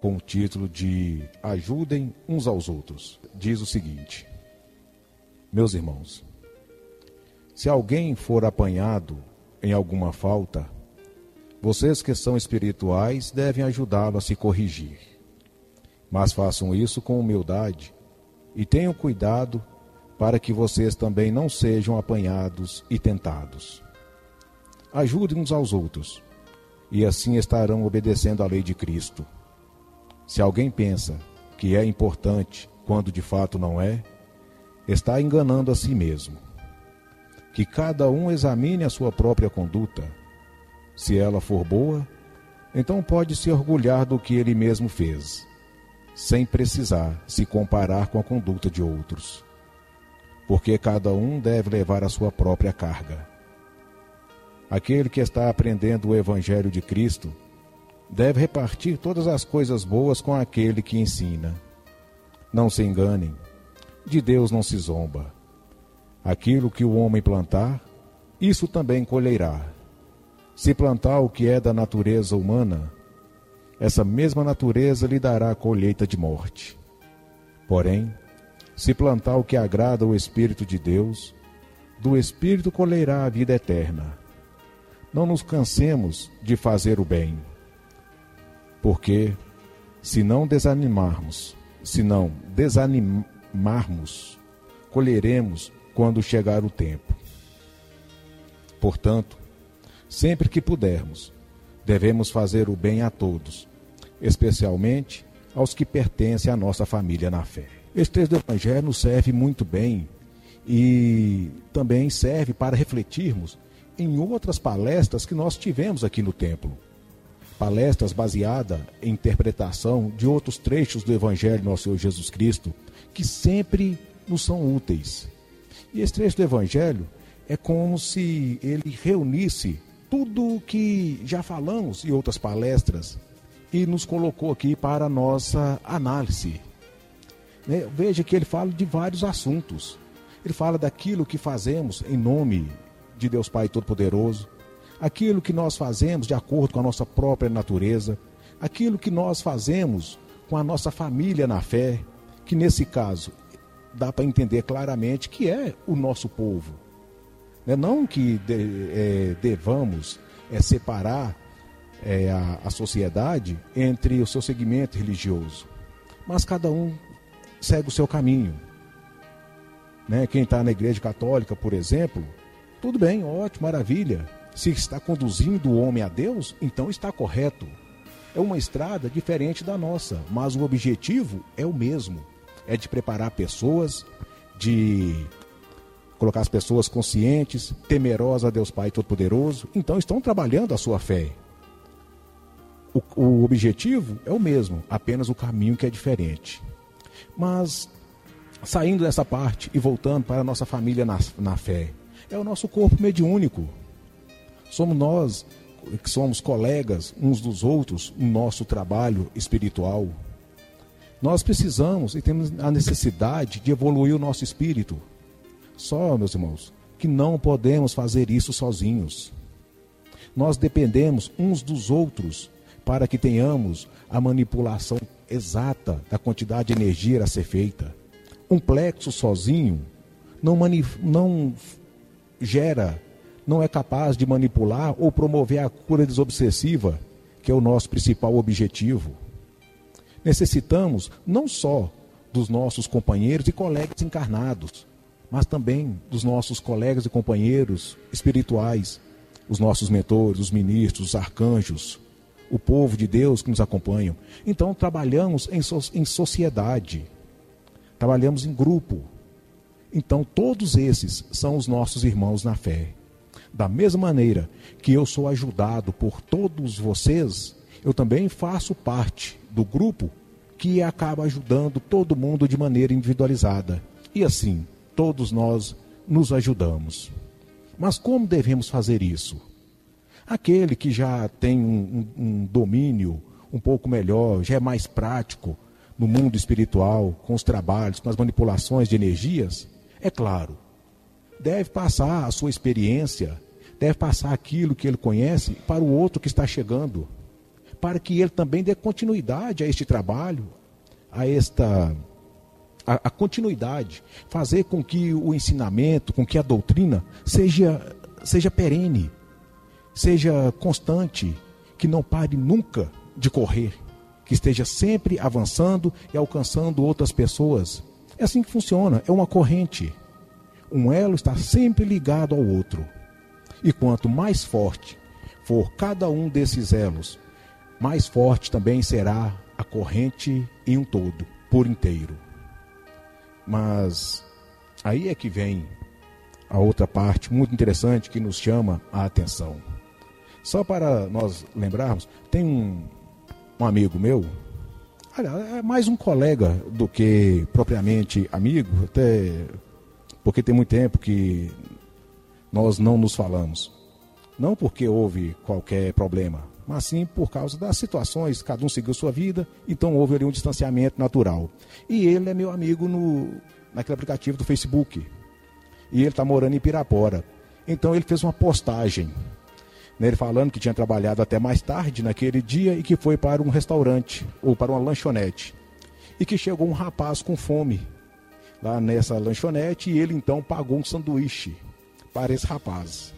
com o título de Ajudem uns aos outros. Diz o seguinte: Meus irmãos, se alguém for apanhado em alguma falta, vocês que são espirituais devem ajudá-lo a se corrigir. Mas façam isso com humildade e tenham cuidado para que vocês também não sejam apanhados e tentados. Ajudem uns aos outros, e assim estarão obedecendo à lei de Cristo. Se alguém pensa que é importante quando de fato não é, está enganando a si mesmo. Que cada um examine a sua própria conduta. Se ela for boa, então pode se orgulhar do que ele mesmo fez, sem precisar se comparar com a conduta de outros porque cada um deve levar a sua própria carga. Aquele que está aprendendo o Evangelho de Cristo deve repartir todas as coisas boas com aquele que ensina. Não se enganem, de Deus não se zomba. Aquilo que o homem plantar, isso também colherá. Se plantar o que é da natureza humana, essa mesma natureza lhe dará a colheita de morte. Porém, se plantar o que agrada ao Espírito de Deus, do Espírito colherá a vida eterna. Não nos cansemos de fazer o bem, porque se não desanimarmos, se não desanimarmos, colheremos quando chegar o tempo. Portanto, sempre que pudermos, devemos fazer o bem a todos, especialmente aos que pertencem à nossa família na fé. Esse texto do Evangelho nos serve muito bem e também serve para refletirmos em outras palestras que nós tivemos aqui no templo. Palestras baseadas em interpretação de outros trechos do Evangelho do nosso Senhor Jesus Cristo, que sempre nos são úteis. E esse trecho do Evangelho é como se ele reunisse tudo o que já falamos em outras palestras e nos colocou aqui para a nossa análise. Né? Veja que ele fala de vários assuntos. Ele fala daquilo que fazemos em nome de Deus Pai Todo-Poderoso, aquilo que nós fazemos de acordo com a nossa própria natureza, aquilo que nós fazemos com a nossa família na fé, que nesse caso dá para entender claramente que é o nosso povo. Né? Não que é, devamos é, separar é, a, a sociedade entre o seu segmento religioso, mas cada um segue o seu caminho. Né? Quem está na igreja católica, por exemplo, tudo bem, ótimo, maravilha. Se está conduzindo o homem a Deus, então está correto. É uma estrada diferente da nossa, mas o objetivo é o mesmo: é de preparar pessoas, de colocar as pessoas conscientes, temerosas a Deus Pai Todo-Poderoso. Então estão trabalhando a sua fé. O, o objetivo é o mesmo, apenas o caminho que é diferente. Mas, saindo dessa parte e voltando para a nossa família na, na fé, é o nosso corpo mediúnico. Somos nós que somos colegas uns dos outros no nosso trabalho espiritual. Nós precisamos e temos a necessidade de evoluir o nosso espírito. Só, meus irmãos, que não podemos fazer isso sozinhos. Nós dependemos uns dos outros para que tenhamos a manipulação exata da quantidade de energia a ser feita. Um plexo sozinho não, não gera, não é capaz de manipular ou promover a cura desobsessiva, que é o nosso principal objetivo. Necessitamos não só dos nossos companheiros e colegas encarnados, mas também dos nossos colegas e companheiros espirituais, os nossos mentores, os ministros, os arcanjos, o povo de Deus que nos acompanham. Então trabalhamos em, so em sociedade, trabalhamos em grupo. Então todos esses são os nossos irmãos na fé. Da mesma maneira que eu sou ajudado por todos vocês, eu também faço parte do grupo que acaba ajudando todo mundo de maneira individualizada. E assim, todos nós nos ajudamos. Mas como devemos fazer isso? Aquele que já tem um, um, um domínio um pouco melhor, já é mais prático no mundo espiritual, com os trabalhos, com as manipulações de energias, é claro, deve passar a sua experiência, deve passar aquilo que ele conhece para o outro que está chegando, para que ele também dê continuidade a este trabalho, a esta a, a, continuidade, fazer com que o ensinamento, com que a doutrina seja seja perene, seja constante, que não pare nunca de correr, que esteja sempre avançando e alcançando outras pessoas. É assim que funciona, é uma corrente. Um elo está sempre ligado ao outro. E quanto mais forte for cada um desses elos, mais forte também será a corrente em um todo, por inteiro. Mas aí é que vem a outra parte muito interessante que nos chama a atenção. Só para nós lembrarmos, tem um, um amigo meu, é mais um colega do que propriamente amigo, até porque tem muito tempo que nós não nos falamos. Não porque houve qualquer problema, mas sim por causa das situações, cada um seguiu sua vida, então houve ali um distanciamento natural. E ele é meu amigo no, naquele aplicativo do Facebook. E ele está morando em Pirapora. Então ele fez uma postagem nele falando que tinha trabalhado até mais tarde naquele dia e que foi para um restaurante ou para uma lanchonete. E que chegou um rapaz com fome lá nessa lanchonete e ele então pagou um sanduíche para esse rapaz.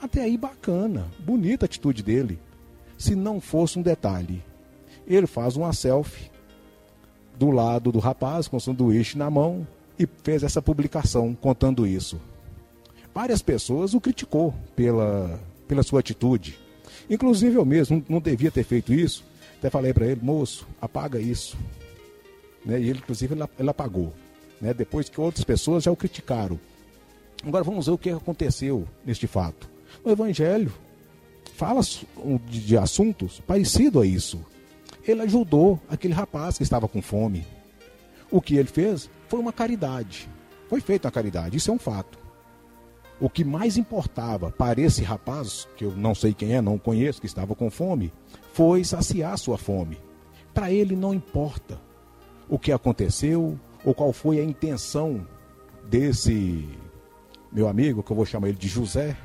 Até aí bacana, bonita a atitude dele. Se não fosse um detalhe, ele faz uma selfie do lado do rapaz com o sanduíche na mão e fez essa publicação contando isso. Várias pessoas o criticou pela pela sua atitude. Inclusive eu mesmo não devia ter feito isso. Até falei para ele, moço, apaga isso. Né? E ele, inclusive, ele, apagou. Né? Depois que outras pessoas já o criticaram. Agora vamos ver o que aconteceu neste fato. O Evangelho fala de, assuntos parecidos a isso. Ele ajudou aquele rapaz que estava com fome. O que ele fez foi uma caridade. Foi feita uma caridade, isso é um fato. O que mais importava para esse rapaz, que eu não sei quem é, não conheço, que estava com fome, foi saciar sua fome. Para ele não importa o que aconteceu ou qual foi a intenção desse meu amigo, que eu vou chamar ele de José.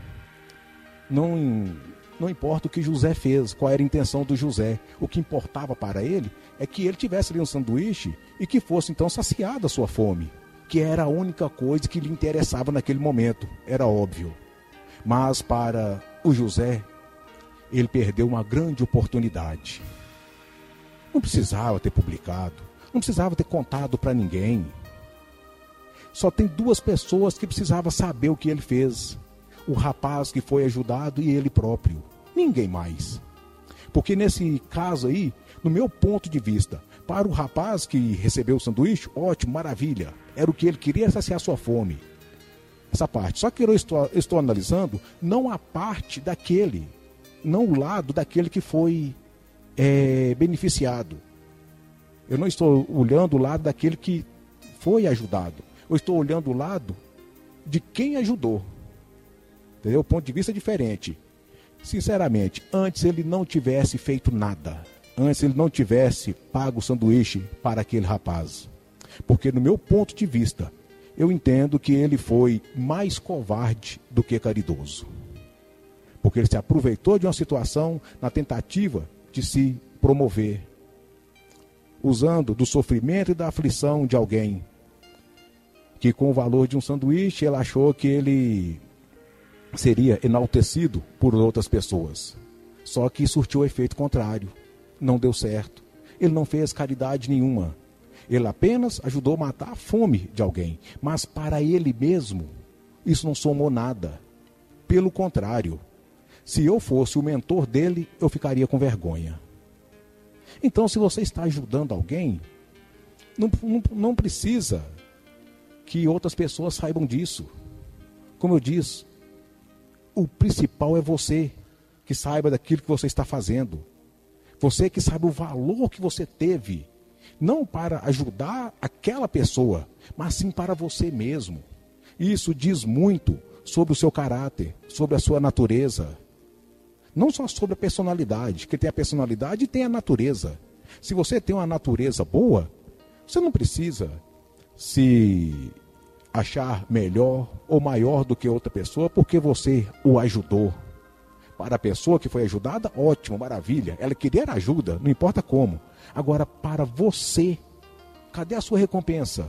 Não, não importa o que José fez, qual era a intenção do José. O que importava para ele é que ele tivesse ali um sanduíche e que fosse então saciada a sua fome que era a única coisa que lhe interessava naquele momento, era óbvio. Mas para o José, ele perdeu uma grande oportunidade. Não precisava ter publicado, não precisava ter contado para ninguém. Só tem duas pessoas que precisavam saber o que ele fez: o rapaz que foi ajudado e ele próprio. Ninguém mais. Porque nesse caso aí, no meu ponto de vista, para o rapaz que recebeu o sanduíche, ótimo, maravilha. Era o que ele queria saciar sua fome. Essa parte. Só que eu estou, estou analisando não a parte daquele, não o lado daquele que foi é, beneficiado. Eu não estou olhando o lado daquele que foi ajudado. Eu estou olhando o lado de quem ajudou. Entendeu? O ponto de vista é diferente. Sinceramente, antes ele não tivesse feito nada antes ele não tivesse pago o sanduíche para aquele rapaz. Porque, no meu ponto de vista, eu entendo que ele foi mais covarde do que caridoso. Porque ele se aproveitou de uma situação na tentativa de se promover, usando do sofrimento e da aflição de alguém que, com o valor de um sanduíche, ele achou que ele seria enaltecido por outras pessoas. Só que surtiu o efeito contrário não deu certo. Ele não fez caridade nenhuma. Ele apenas ajudou a matar a fome de alguém. Mas para ele mesmo, isso não somou nada. Pelo contrário, se eu fosse o mentor dele, eu ficaria com vergonha. Então, se você está ajudando alguém, não, não, não precisa que outras pessoas saibam disso. Como eu disse, o principal é você que saiba daquilo que você está fazendo. Você que sabe o valor que você teve, não para ajudar aquela pessoa, mas sim para você mesmo. Isso diz muito sobre o seu caráter, sobre a sua natureza. Não só sobre a personalidade, que tem a personalidade e tem a natureza. Se você tem uma natureza boa, você não precisa se achar melhor ou maior do que outra pessoa porque você o ajudou, Para a pessoa que foi ajudada, ótimo, maravilha. Ela queria ajuda, não importa como. Agora, para você, cadê a sua recompensa?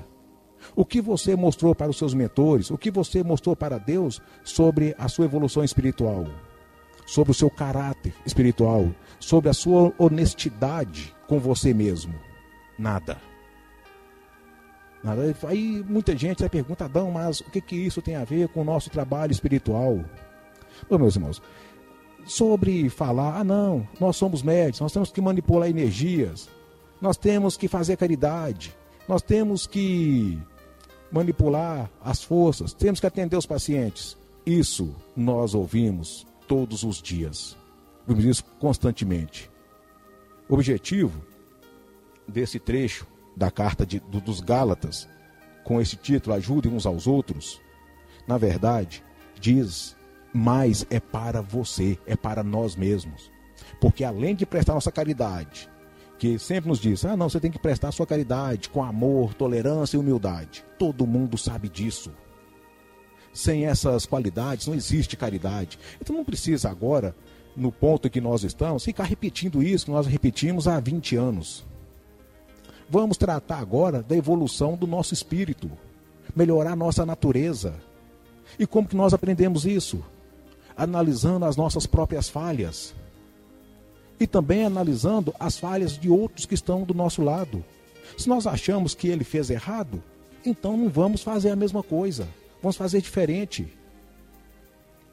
O que você mostrou para os seus mentores? O que você mostrou para Deus sobre a sua evolução espiritual? Sobre o seu caráter espiritual? Sobre a sua honestidade com você mesmo? Nada. Nada. Aí muita gente vai perguntar, Adão, mas o que, que isso tem a ver com o nosso trabalho espiritual? Bom, meus irmãos, sobre falar, ah não, nós somos médicos, nós temos que manipular energias, nós temos que fazer caridade, nós temos que manipular as forças, temos que atender os pacientes. Isso nós ouvimos todos os dias. Ouvimos isso constantemente. O objetivo desse trecho da carta de, do, dos Gálatas, com esse título, Ajudem uns aos outros, na verdade, diz mais é para você, é para nós mesmos. Porque além de prestar nossa caridade, que sempre nos diz: ah, não, você tem que prestar sua caridade com amor, tolerância e humildade. Todo mundo sabe disso. Sem essas qualidades não existe caridade. Então não precisa agora, no ponto que nós estamos, ficar repetindo isso que nós repetimos há 20 anos. Vamos tratar agora da evolução do nosso espírito, melhorar nossa natureza. E como que nós aprendemos isso? Analisando as nossas próprias falhas e também analisando as falhas de outros que estão do nosso lado. Se nós achamos que ele fez errado, então não vamos fazer a mesma coisa, vamos fazer diferente.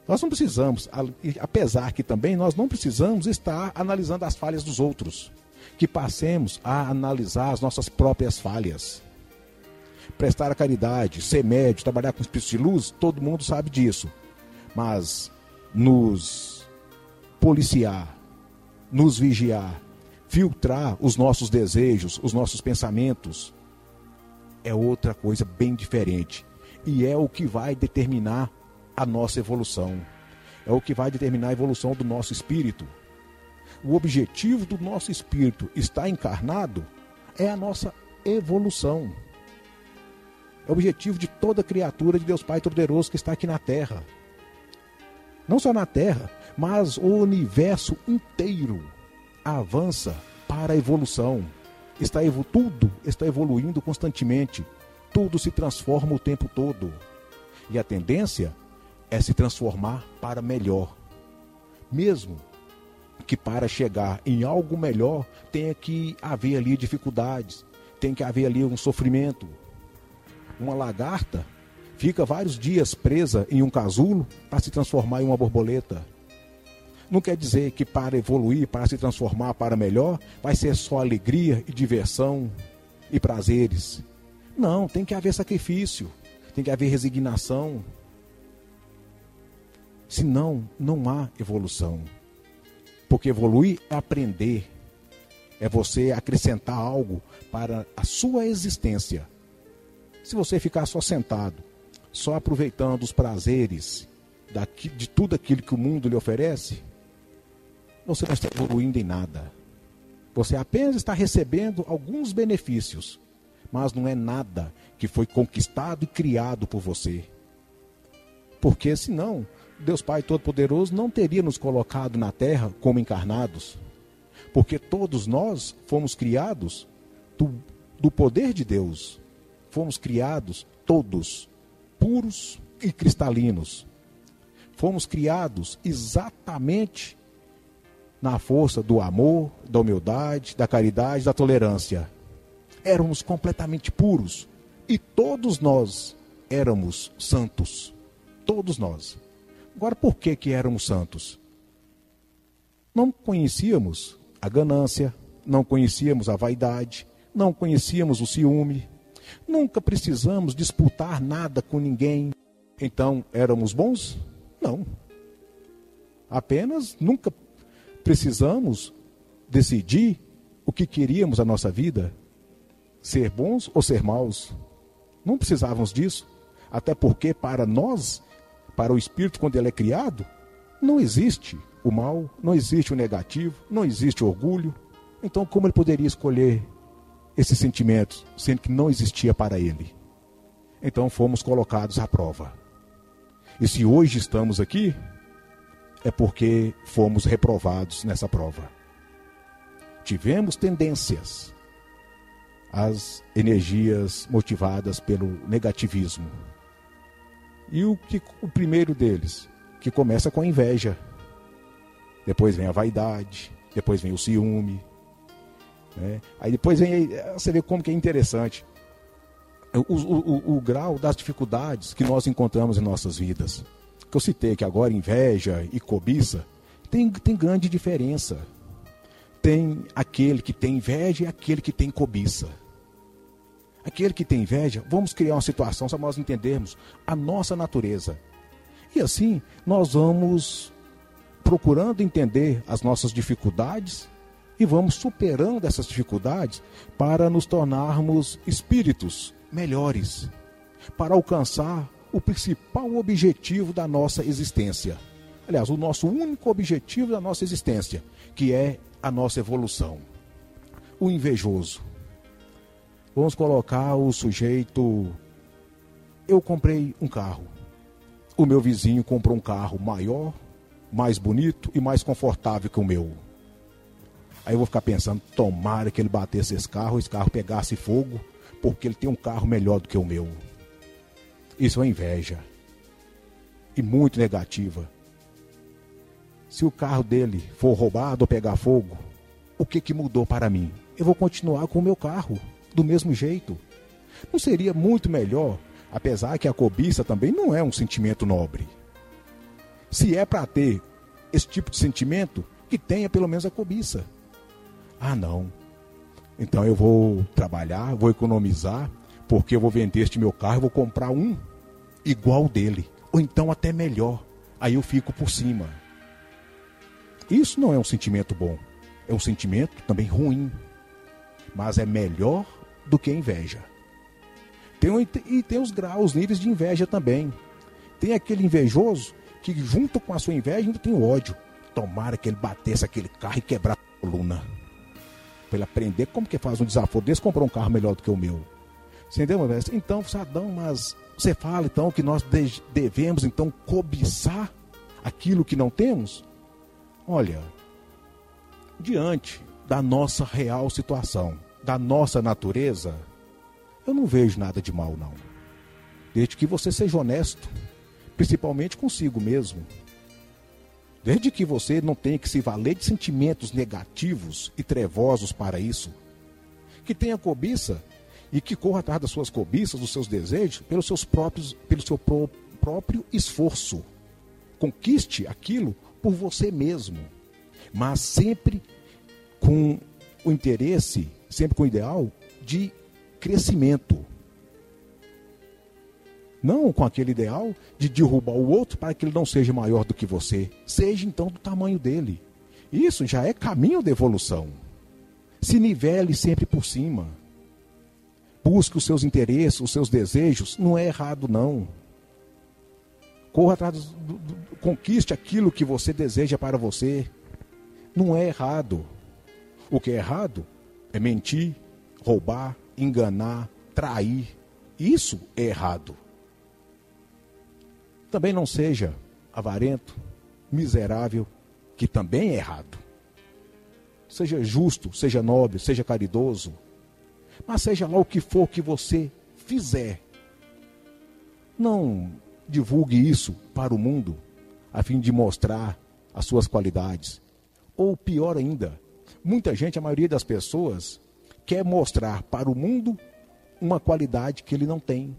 Nós não precisamos, apesar que também nós não precisamos estar analisando as falhas dos outros, que passemos a analisar as nossas próprias falhas. Prestar a caridade, ser médio, trabalhar com espírito de luz, todo mundo sabe disso. Mas nos policiar, nos vigiar, filtrar os nossos desejos, os nossos pensamentos, é outra coisa bem diferente. E é o que vai determinar a nossa evolução. É o que vai determinar a evolução do nosso espírito. O objetivo do nosso espírito estar encarnado é a nossa evolução. É o objetivo de toda criatura de Deus Pai Todo-Poderoso que está aqui na Terra. Não só na Terra, mas o universo inteiro avança para a evolução. Está tudo está evoluindo constantemente. Tudo se transforma o tempo todo. E a tendência é se transformar para melhor. Mesmo que para chegar em algo melhor tenha que haver ali dificuldades, tem que haver ali um sofrimento. Uma lagarta fica vários dias presa em um casulo para se transformar em uma borboleta. Não quer dizer que para evoluir, para se transformar para melhor, vai ser só alegria e diversão e prazeres. Não, tem que haver sacrifício, tem que haver resignação. Senão, não há evolução. Porque evoluir é aprender, é você acrescentar algo para a sua existência. Se você ficar só sentado, só aproveitando os prazeres de tudo aquilo que o mundo lhe oferece, você não está evoluindo em nada. Você apenas está recebendo alguns benefícios, mas não é nada que foi conquistado e criado por você. Porque senão, Deus Pai Todo-Poderoso não teria nos colocado na terra como encarnados. Porque todos nós fomos criados do, do poder de Deus. Fomos criados todos puros e cristalinos. Fomos criados exatamente na força do amor, da humildade, da caridade, da tolerância. Éramos completamente puros e todos nós éramos santos. Todos nós. Agora, por que que éramos santos? Não conhecíamos a ganância, não conhecíamos a vaidade, não conhecíamos o ciúme, nunca precisamos disputar nada com ninguém. Então, éramos bons? Não. Apenas nunca precisamos decidir o que queríamos a nossa vida, ser bons ou ser maus. Não precisávamos disso, até porque para nós, para o espírito quando ele é criado, não existe o mal, não existe o negativo, não existe o orgulho. Então, como ele poderia escolher esses sentimentos, sendo que não existia para ele? Então, fomos colocados à prova. E se hoje estamos aqui, é porque fomos reprovados nessa prova. Tivemos tendências às energias motivadas pelo negativismo. E o, que, o primeiro deles, que começa com a inveja. Depois vem a vaidade, depois vem o ciúme. Né? Aí depois vem. Você vê como que é interessante. O, o, o, grau das dificuldades que nós encontramos em nossas vidas. Que eu citei que agora inveja e cobiça tem, tem grande diferença. Tem aquele que tem inveja e aquele que tem cobiça. Aquele que tem inveja, vamos criar uma situação para nós entendermos a nossa natureza. E assim, nós vamos procurando entender as nossas dificuldades e vamos superando essas dificuldades para nos tornarmos espíritos melhores, para alcançar o principal objetivo da nossa existência. Aliás, o nosso único objetivo da nossa existência, que é a nossa evolução. O invejoso. Vamos colocar o sujeito. Eu comprei um carro. O meu vizinho comprou um carro maior, mais bonito e mais confortável que o meu. Aí eu vou ficar pensando, tomara que ele batesse esse carro, esse carro pegasse fogo, porque ele tem um carro melhor do que o meu. Isso é inveja. E muito negativa. Se o carro dele for roubado ou pegar fogo, o que, que mudou para mim? Eu vou continuar com o meu carro, do mesmo jeito. Não seria muito melhor, apesar que a cobiça também não é um sentimento nobre. Se é para ter esse tipo de sentimento, que tenha pelo menos a cobiça. Ah, não. Então eu vou trabalhar, vou economizar, porque eu vou vender este meu carro, e vou comprar um igual dele, ou então até melhor. Aí eu fico por cima. Isso não é um sentimento bom, é um sentimento também ruim, mas é melhor do que inveja. Tem, e tem os graus, os níveis de inveja também. Tem aquele invejoso que junto com a sua inveja ainda tem o ódio. Tomara que ele batesse aquele carro e quebrasse a coluna. Para ele aprender como que faz um desaforo desse, comprou um carro melhor do que o meu. Entendeu, meu Então, Sadão, mas você fala então que nós devemos então cobiçar aquilo que não temos? Olha, diante da nossa real situação, da nossa natureza, eu não vejo nada de mal não. Desde que você seja honesto, principalmente consigo mesmo. Desde que você não tenha que se valer de sentimentos negativos e trevosos para isso. Que tenha cobiça e que corra atrás das suas cobiças, dos seus desejos, pelos seus próprios, pelo seu próprio esforço. Conquiste aquilo por você mesmo, mas sempre com o interesse, sempre com o ideal de crescimento. Não com aquele ideal de derrubar o outro para que ele não seja maior do que você. Seja então do tamanho dele. Isso já é caminho de evolução. Se nivele sempre por cima. Busque os seus interesses, os seus desejos. Não é errado, não. Corra atrás, do, do, conquiste aquilo que você deseja para você. Não é errado. O que é errado é mentir, roubar, enganar, trair. Isso é errado. Também não seja avarento, miserável, que também é errado. Seja justo, seja nobre, seja caridoso. Mas seja lá o que for que você fizer. Não divulgue isso para o mundo a fim de mostrar as suas qualidades. Ou pior ainda, muita gente, a maioria das pessoas, quer mostrar para o mundo uma qualidade que ele não tem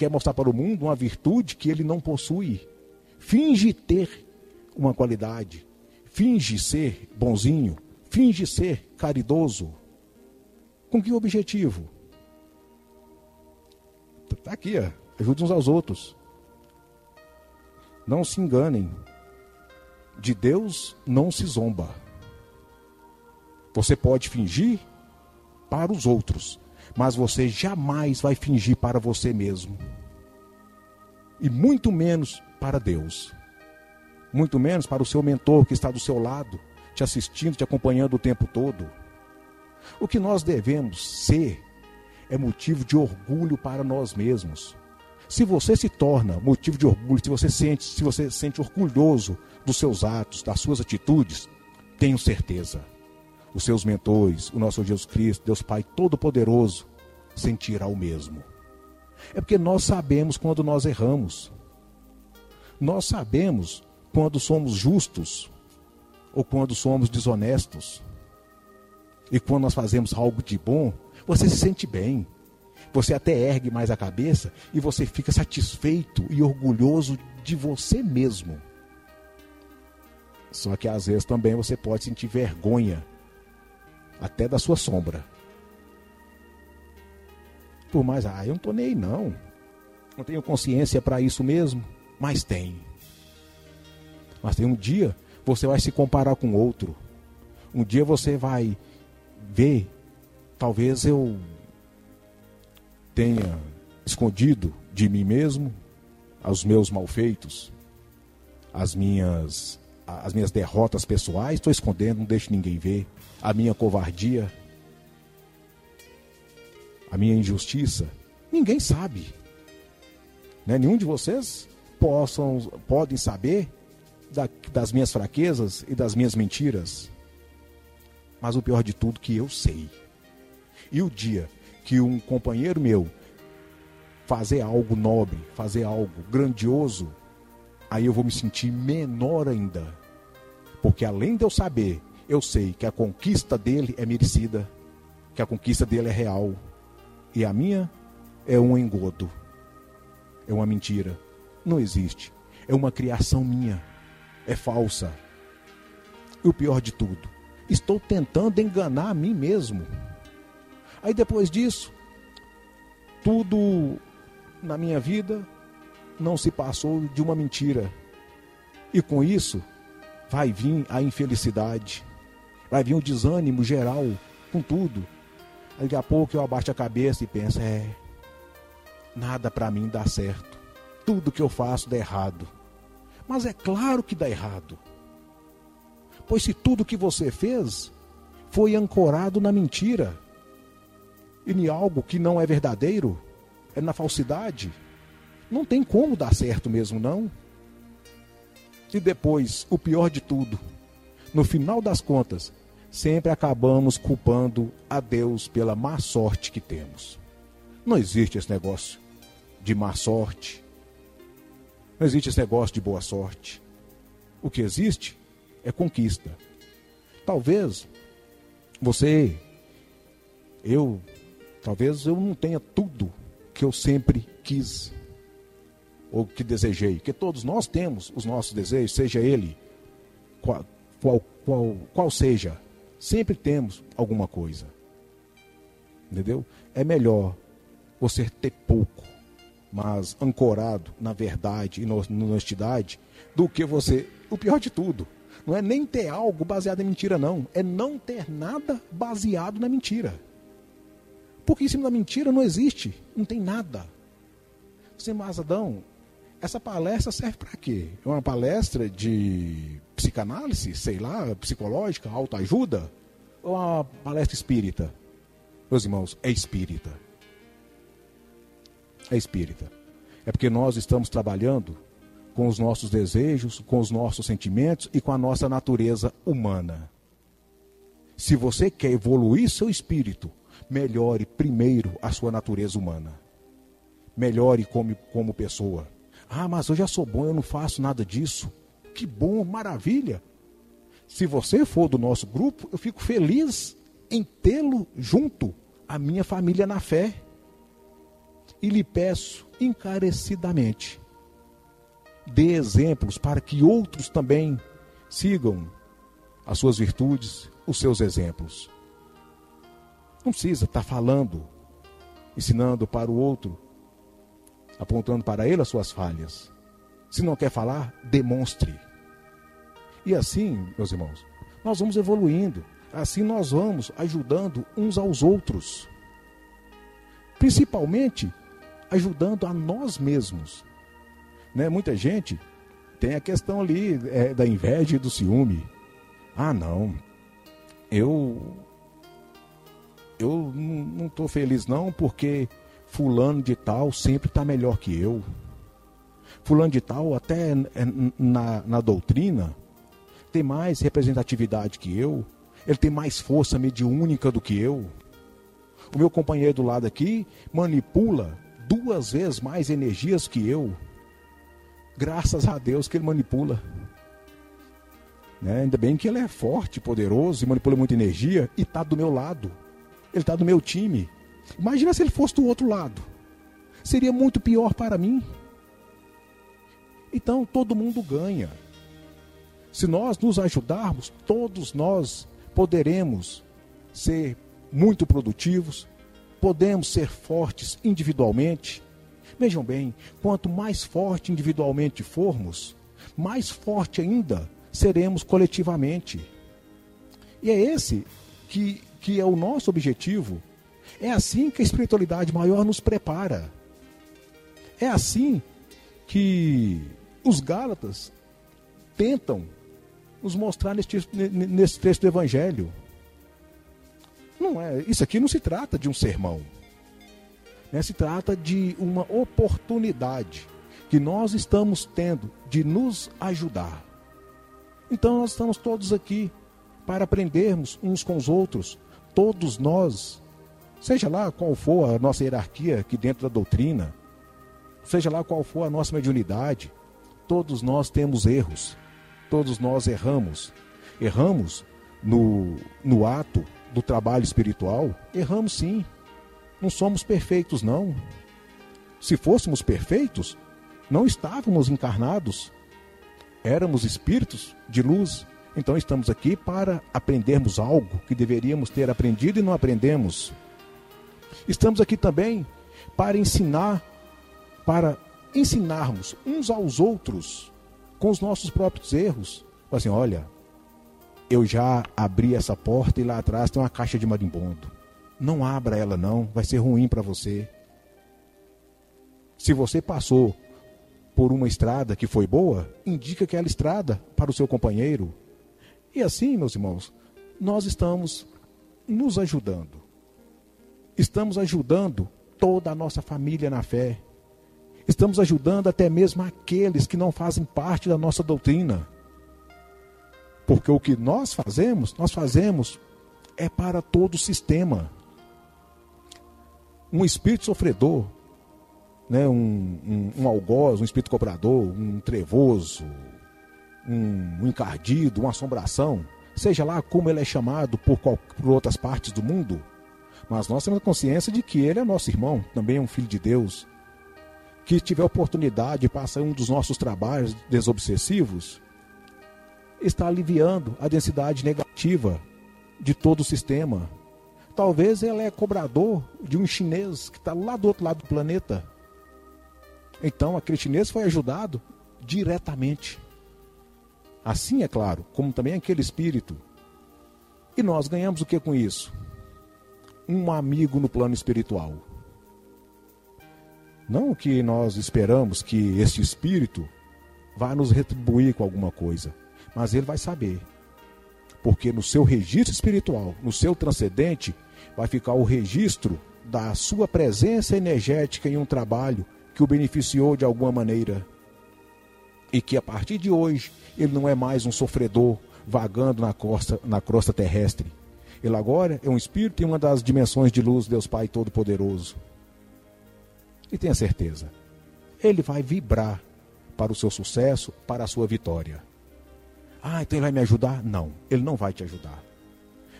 quer mostrar para o mundo uma virtude que ele não possui. Finge ter uma qualidade, finge ser bonzinho, finge ser caridoso. Com que objetivo? Está aqui, ó. ajude uns aos outros. Não se enganem. De Deus não se zomba. Você pode fingir para os outros, mas você jamais vai fingir para você mesmo. E muito menos para Deus. Muito menos para o seu mentor que está do seu lado, te assistindo, te acompanhando o tempo todo. O que nós devemos ser é motivo de orgulho para nós mesmos. Se você se torna motivo de orgulho, se você sente, se você se sente orgulhoso dos seus atos, das suas atitudes, tenho certeza. Os seus mentores, o nosso Jesus Cristo, Deus Pai Todo-Poderoso, sentirá o mesmo. É porque nós sabemos quando nós erramos. Nós sabemos quando somos justos ou quando somos desonestos. E quando nós fazemos algo de bom, você se sente bem. Você até ergue mais a cabeça e você fica satisfeito e orgulhoso de você mesmo. Só que às vezes também você pode sentir vergonha até da sua sombra. Por mais, ah, eu não tô nem aí não. Não tenho consciência para isso mesmo, mas tem. Mas tem um dia você vai se comparar com outro. Um dia você vai ver, talvez eu tenha escondido de mim mesmo os meus malfeitos, as minhas as minhas derrotas pessoais, estou escondendo, não deixo ninguém ver, a minha covardia, a minha injustiça, ninguém sabe. Né? Nenhum de vocês possam, podem saber da, das minhas fraquezas e das minhas mentiras. Mas o pior de tudo que eu sei. E o dia que um companheiro meu fazer algo nobre, fazer algo grandioso, aí eu vou me sentir menor ainda. Porque além de eu saber, eu sei que a conquista dele é merecida, que a conquista dele é real. E a minha é um engodo. É uma mentira. Não existe. É uma criação minha é falsa. E o pior de tudo, estou tentando enganar a mim mesmo. Aí depois disso, tudo na minha vida não se passou de uma mentira. E com isso, vai vir a infelicidade, vai vir o desânimo geral com tudo. Daqui a pouco eu abaixo a cabeça e penso: é, nada para mim dá certo. Tudo que eu faço dá errado. Mas é claro que dá errado. Pois se tudo que você fez foi ancorado na mentira e em algo que não é verdadeiro, é na falsidade, não tem como dar certo mesmo, não. E depois, o pior de tudo, no final das contas, sempre acabamos culpando a Deus pela má sorte que temos. Não existe esse negócio de má sorte, não existe esse negócio de boa sorte. O que existe é conquista. Talvez você, eu, talvez eu não tenha tudo que eu sempre quis ou que desejei, que todos nós temos os nossos desejos, seja ele qual, qual, qual, qual seja, sempre temos alguma coisa. Entendeu? É melhor você ter pouco mas ancorado na verdade e na honestidade, do que você. O pior de tudo, não é nem ter algo baseado em mentira, não. É não ter nada baseado na mentira. Porque em cima da mentira não existe, não tem nada. Sem mais Adão, essa palestra serve para quê? É uma palestra de psicanálise, sei lá, psicológica, autoajuda? Ou uma palestra espírita? Meus irmãos, é espírita é espírita. É porque nós estamos trabalhando com os nossos desejos, com os nossos sentimentos e com a nossa natureza humana. Se você quer evoluir seu espírito, melhore primeiro a sua natureza humana. Melhore como, como pessoa. Ah, mas eu já sou bom, eu não faço nada disso. Que bom, maravilha. Se você for do nosso grupo, eu fico feliz em tê-lo junto à minha família na fé e lhe peço encarecidamente, dê exemplos para que outros também sigam as suas virtudes, os seus exemplos. Não precisa estar falando, ensinando para o outro, apontando para ele as suas falhas. Se não quer falar, demonstre. E assim, meus irmãos, nós vamos evoluindo. Assim nós vamos ajudando uns aos outros. Principalmente ajudando a nós mesmos. Né? Muita gente tem a questão ali é, da inveja e do ciúme. Ah, não, eu eu não estou feliz não porque fulano de tal sempre está melhor que eu. Fulano de tal, até na, na doutrina, tem mais representatividade que eu, ele tem mais força mediúnica do que eu. O meu companheiro do lado aqui manipula duas vezes mais energias que eu. Graças a Deus que ele manipula. Né? Ainda bem que ele é forte, poderoso e manipula muita energia e está do meu lado. Ele está do meu time. Imagina se ele fosse do outro lado. Seria muito pior para mim. Então todo mundo ganha. Se nós nos ajudarmos, todos nós poderemos ser muito produtivos, podemos ser fortes individualmente. Vejam bem, quanto mais forte individualmente formos, mais forte ainda seremos coletivamente. E é esse que, que é o nosso objetivo. É assim que a espiritualidade maior nos prepara. É assim que os Gálatas tentam nos mostrar nesse, nesse texto do Evangelho. Não é, isso aqui não se trata de um sermão. Né? Se trata de uma oportunidade que nós estamos tendo de nos ajudar. Então nós estamos todos aqui para aprendermos uns com os outros, todos nós, seja lá qual for a nossa hierarquia aqui dentro da doutrina, seja lá qual for a nossa mediunidade, todos nós temos erros. Todos nós erramos. Erramos no, no ato do trabalho espiritual? Erramos sim. Não somos perfeitos, não. Se fôssemos perfeitos, não estávamos encarnados. Éramos espíritos de luz. Então estamos aqui para aprendermos algo que deveríamos ter aprendido e não aprendemos. Estamos aqui também para ensinar, para ensinarmos uns aos outros com os nossos próprios erros. Assim, olha, eu já abri essa porta e lá atrás tem uma caixa de marimbondo. Não abra ela não, vai ser ruim para você. Se você passou por uma estrada que foi boa, indica aquela estrada para o seu companheiro. E assim, meus irmãos, nós estamos nos ajudando. Estamos ajudando toda a nossa família na fé. Estamos ajudando até mesmo aqueles que não fazem parte da nossa doutrina. Porque o que nós fazemos, nós fazemos é para todo o sistema. Um espírito sofredor, né, um, um, um algoz, um espírito cobrador, um trevoso, um, um encardido, uma assombração, seja lá como ele é chamado por, qual, por outras partes do mundo, mas nós temos a consciência de que ele é nosso irmão, também é um filho de Deus, que tiver oportunidade de passar um dos nossos trabalhos desobsessivos, está aliviando a densidade negativa de todo o sistema. Talvez ela é cobrador de um chinês que está lá do outro lado do planeta. Então aquele chinês foi ajudado diretamente. Assim é claro, como também aquele espírito. E nós ganhamos o que com isso? Um amigo no plano espiritual. Não que nós esperamos que este espírito vá nos retribuir com alguma coisa, mas ele vai saber. Porque no seu registro espiritual, no seu transcendente, vai ficar o registro da sua presença energética em um trabalho que o beneficiou de alguma maneira. E que a partir de hoje ele não é mais um sofredor vagando na costa, na crosta terrestre. Ele agora é um espírito em uma das dimensões de luz, Deus Pai Todo-Poderoso. E tenha certeza, ele vai vibrar para o seu sucesso, para a sua vitória. Ah, então ele vai me ajudar? Não, ele não vai te ajudar.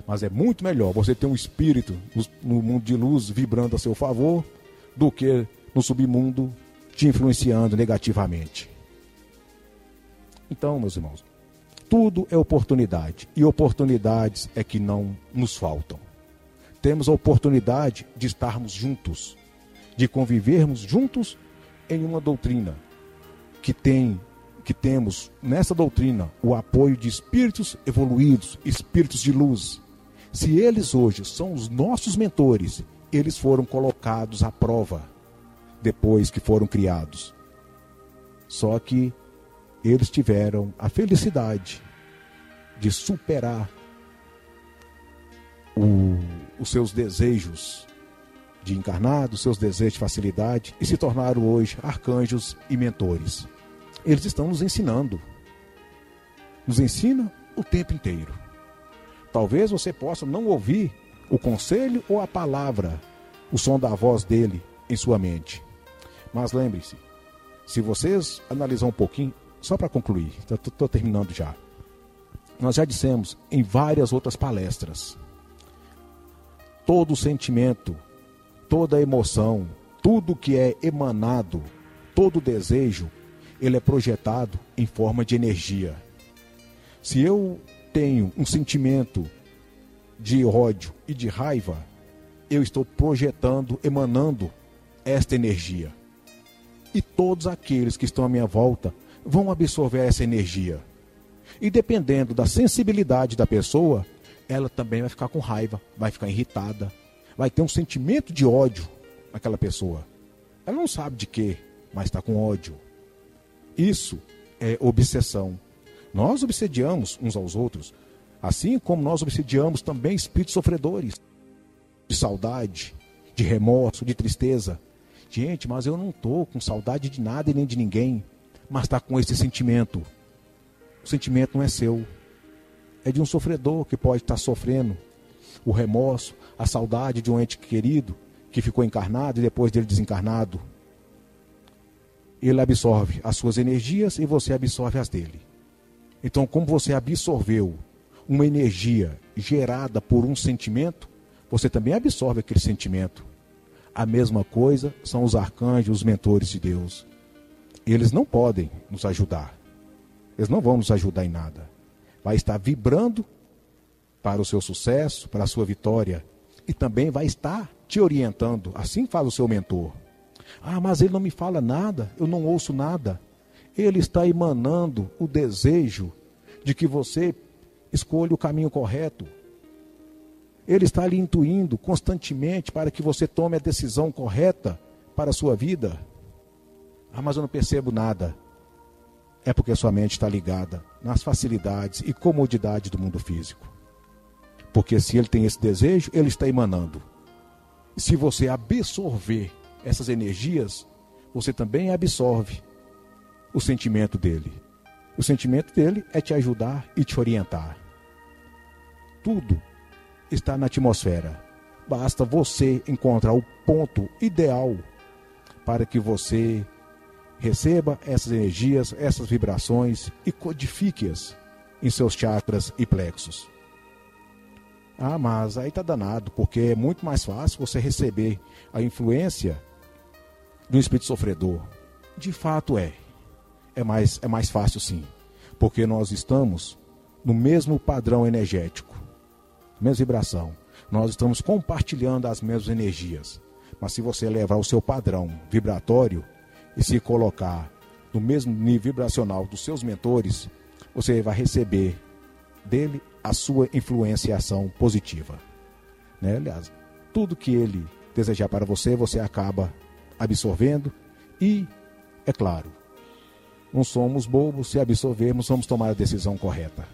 Mas é muito melhor você ter um espírito no mundo de luz vibrando a seu favor do que no submundo te influenciando negativamente. Então, meus irmãos, tudo é oportunidade e oportunidades é que não nos faltam. Temos a oportunidade de estarmos juntos, de convivermos juntos em uma doutrina que tem que temos nessa doutrina o apoio de espíritos evoluídos, espíritos de luz. Se eles hoje são os nossos mentores, eles foram colocados à prova depois que foram criados. Só que eles tiveram a felicidade de superar o, os seus desejos de encarnados, seus desejos de facilidade e se tornaram hoje arcanjos e mentores. Eles estão nos ensinando. Nos ensina o tempo inteiro. Talvez você possa não ouvir o conselho ou a palavra, o som da voz dele em sua mente. Mas lembre-se, se vocês analisar um pouquinho, só para concluir, estou terminando já. Nós já dissemos em várias outras palestras, todo sentimento, toda emoção, tudo que é emanado, todo desejo, ele é projetado em forma de energia. Se eu tenho um sentimento de ódio e de raiva, eu estou projetando, emanando esta energia. E todos aqueles que estão à minha volta vão absorver essa energia. E dependendo da sensibilidade da pessoa, ela também vai ficar com raiva, vai ficar irritada, vai ter um sentimento de ódio naquela pessoa. Ela não sabe de quê, mas está com ódio. Isso é obsessão. Nós obsediamos uns aos outros, assim como nós obsediamos também espíritos sofredores de saudade, de remorso, de tristeza. Gente, mas eu não estou com saudade de nada e nem de ninguém, mas está com esse sentimento. O sentimento não é seu, é de um sofredor que pode estar tá sofrendo o remorso, a saudade de um ente querido que ficou encarnado e depois dele desencarnado. Ele absorve as suas energias e você absorve as dele. Então, como você absorveu uma energia gerada por um sentimento, você também absorve aquele sentimento. A mesma coisa são os arcanjos, os mentores de Deus. Eles não podem nos ajudar. Eles não vão nos ajudar em nada. Vai estar vibrando para o seu sucesso, para a sua vitória. E também vai estar te orientando. Assim fala o seu mentor. Ah, mas ele não me fala nada, eu não ouço nada. Ele está emanando o desejo de que você escolha o caminho correto. Ele está lhe intuindo constantemente para que você tome a decisão correta para a sua vida. Ah, mas eu não percebo nada. É porque sua mente está ligada nas facilidades e comodidades do mundo físico. Porque se ele tem esse desejo, ele está emanando. Se você absorver essas energias, você também absorve o sentimento dele. O sentimento dele é te ajudar e te orientar. Tudo está na atmosfera. Basta você encontrar o ponto ideal para que você receba essas energias, essas vibrações e codifique-as em seus chakras e plexos. Ah, mas aí tá danado, porque é muito mais fácil você receber a influência do espírito sofredor. De fato é. É mais, é mais fácil sim. Porque nós estamos no mesmo padrão energético, mesma vibração. Nós estamos compartilhando as mesmas energias. Mas se você levar o seu padrão vibratório e se colocar no mesmo nível vibracional dos seus mentores, você vai receber dele a sua influência e ação positiva. Né? Aliás, tudo que ele desejar para você, você acaba absorvendo e, é claro, não somos bobos, se absorvermos, vamos tomar a decisão correta.